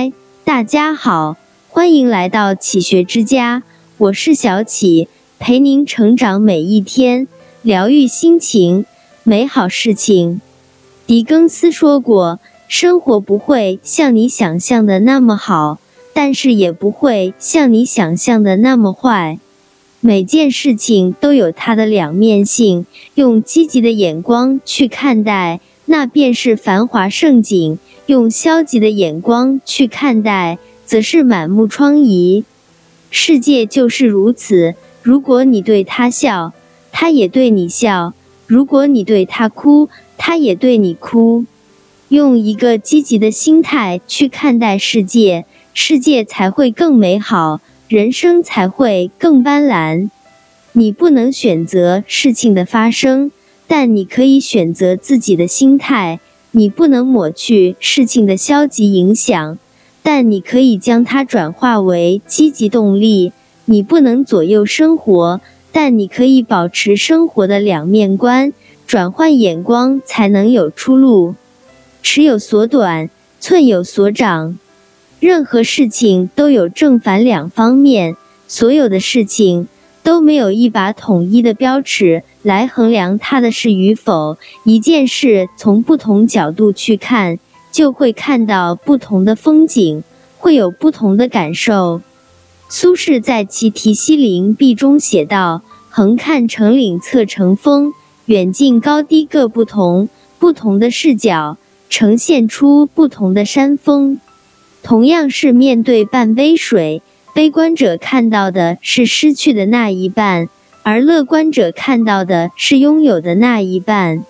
开。大家好，欢迎来到启学之家，我是小启，陪您成长每一天，疗愈心情，美好事情。狄更斯说过：“生活不会像你想象的那么好，但是也不会像你想象的那么坏。每件事情都有它的两面性，用积极的眼光去看待。”那便是繁华盛景；用消极的眼光去看待，则是满目疮痍。世界就是如此。如果你对他笑，他也对你笑；如果你对他哭，他也对你哭。用一个积极的心态去看待世界，世界才会更美好，人生才会更斑斓。你不能选择事情的发生。但你可以选择自己的心态，你不能抹去事情的消极影响，但你可以将它转化为积极动力。你不能左右生活，但你可以保持生活的两面观，转换眼光才能有出路。尺有所短，寸有所长，任何事情都有正反两方面，所有的事情。都没有一把统一的标尺来衡量它的是与否。一件事从不同角度去看，就会看到不同的风景，会有不同的感受。苏轼在其《题西林壁》中写道：“横看成岭侧成峰，远近高低各不同。不同的视角呈现出不同的山峰。同样是面对半杯水。”悲观者看到的是失去的那一半，而乐观者看到的是拥有的那一半。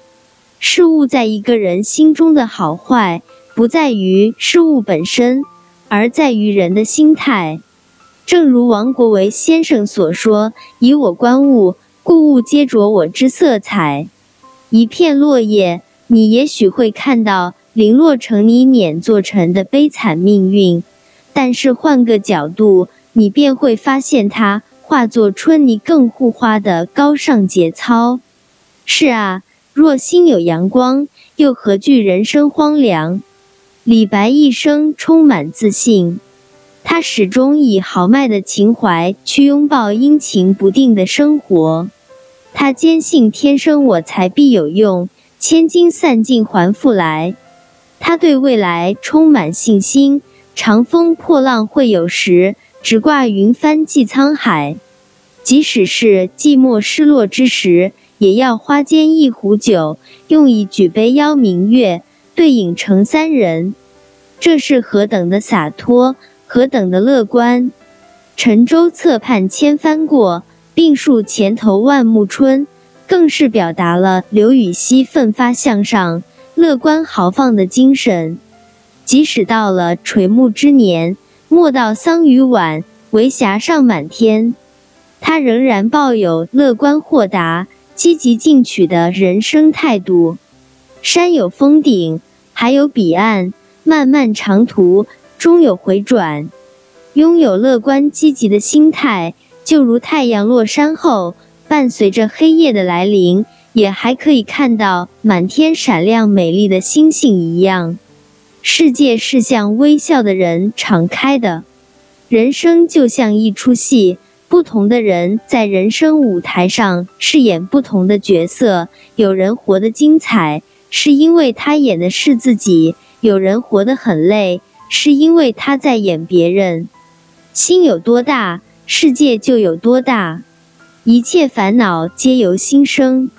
事物在一个人心中的好坏，不在于事物本身，而在于人的心态。正如王国维先生所说：“以我观物，故物皆着我之色彩。”一片落叶，你也许会看到零落成泥碾作成的悲惨命运。但是换个角度，你便会发现它化作春泥更护花的高尚节操。是啊，若心有阳光，又何惧人生荒凉？李白一生充满自信，他始终以豪迈的情怀去拥抱阴晴不定的生活。他坚信天生我材必有用，千金散尽还复来。他对未来充满信心。长风破浪会有时，直挂云帆济沧海。即使是寂寞失落之时，也要花间一壶酒，用以举杯邀明月，对影成三人。这是何等的洒脱，何等的乐观！沉舟侧畔千帆过，病树前头万木春，更是表达了刘禹锡奋发向上、乐观豪放的精神。即使到了垂暮之年，莫道桑榆晚，为霞尚满天，他仍然抱有乐观豁达、积极进取的人生态度。山有峰顶，海有彼岸，漫漫长途终有回转。拥有乐观积极的心态，就如太阳落山后，伴随着黑夜的来临，也还可以看到满天闪亮美丽的星星一样。世界是向微笑的人敞开的，人生就像一出戏，不同的人在人生舞台上饰演不同的角色。有人活得精彩，是因为他演的是自己；有人活得很累，是因为他在演别人。心有多大，世界就有多大。一切烦恼皆由心生。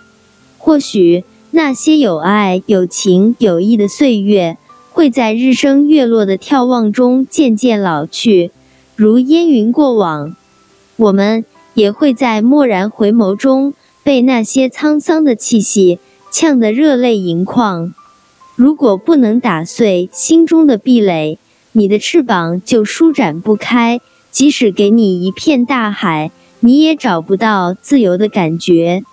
或许那些有爱、有情、有义的岁月。会在日升月落的眺望中渐渐老去，如烟云过往；我们也会在蓦然回眸中被那些沧桑的气息呛得热泪盈眶。如果不能打碎心中的壁垒，你的翅膀就舒展不开。即使给你一片大海，你也找不到自由的感觉。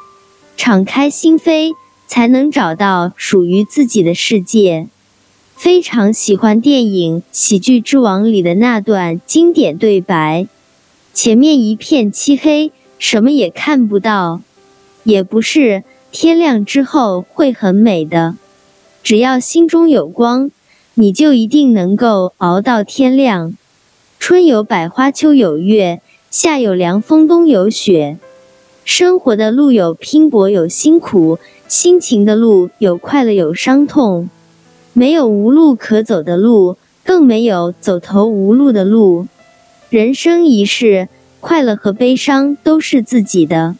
敞开心扉，才能找到属于自己的世界。非常喜欢电影《喜剧之王》里的那段经典对白：“前面一片漆黑，什么也看不到。也不是天亮之后会很美的，只要心中有光，你就一定能够熬到天亮。春有百花，秋有月，夏有凉风，冬有雪。生活的路有拼搏有辛苦，心情的路有快乐有伤痛。没有无路可走的路，更没有走投无路的路。人生一世，快乐和悲伤都是自己的，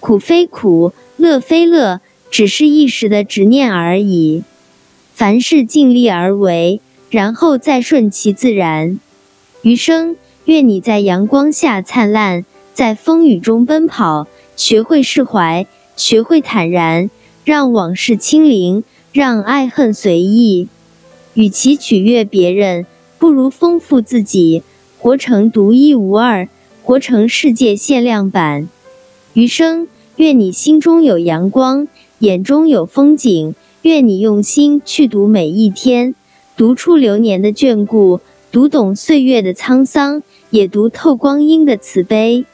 苦非苦，乐非乐，只是一时的执念而已。凡事尽力而为，然后再顺其自然。余生，愿你在阳光下灿烂，在风雨中奔跑，学会释怀，学会坦然，让往事清零，让爱恨随意。与其取悦别人，不如丰富自己，活成独一无二，活成世界限量版。余生，愿你心中有阳光，眼中有风景。愿你用心去读每一天，读出流年的眷顾。读懂岁月的沧桑，也读透光阴的慈悲。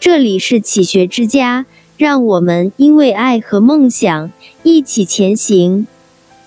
这里是启学之家，让我们因为爱和梦想一起前行。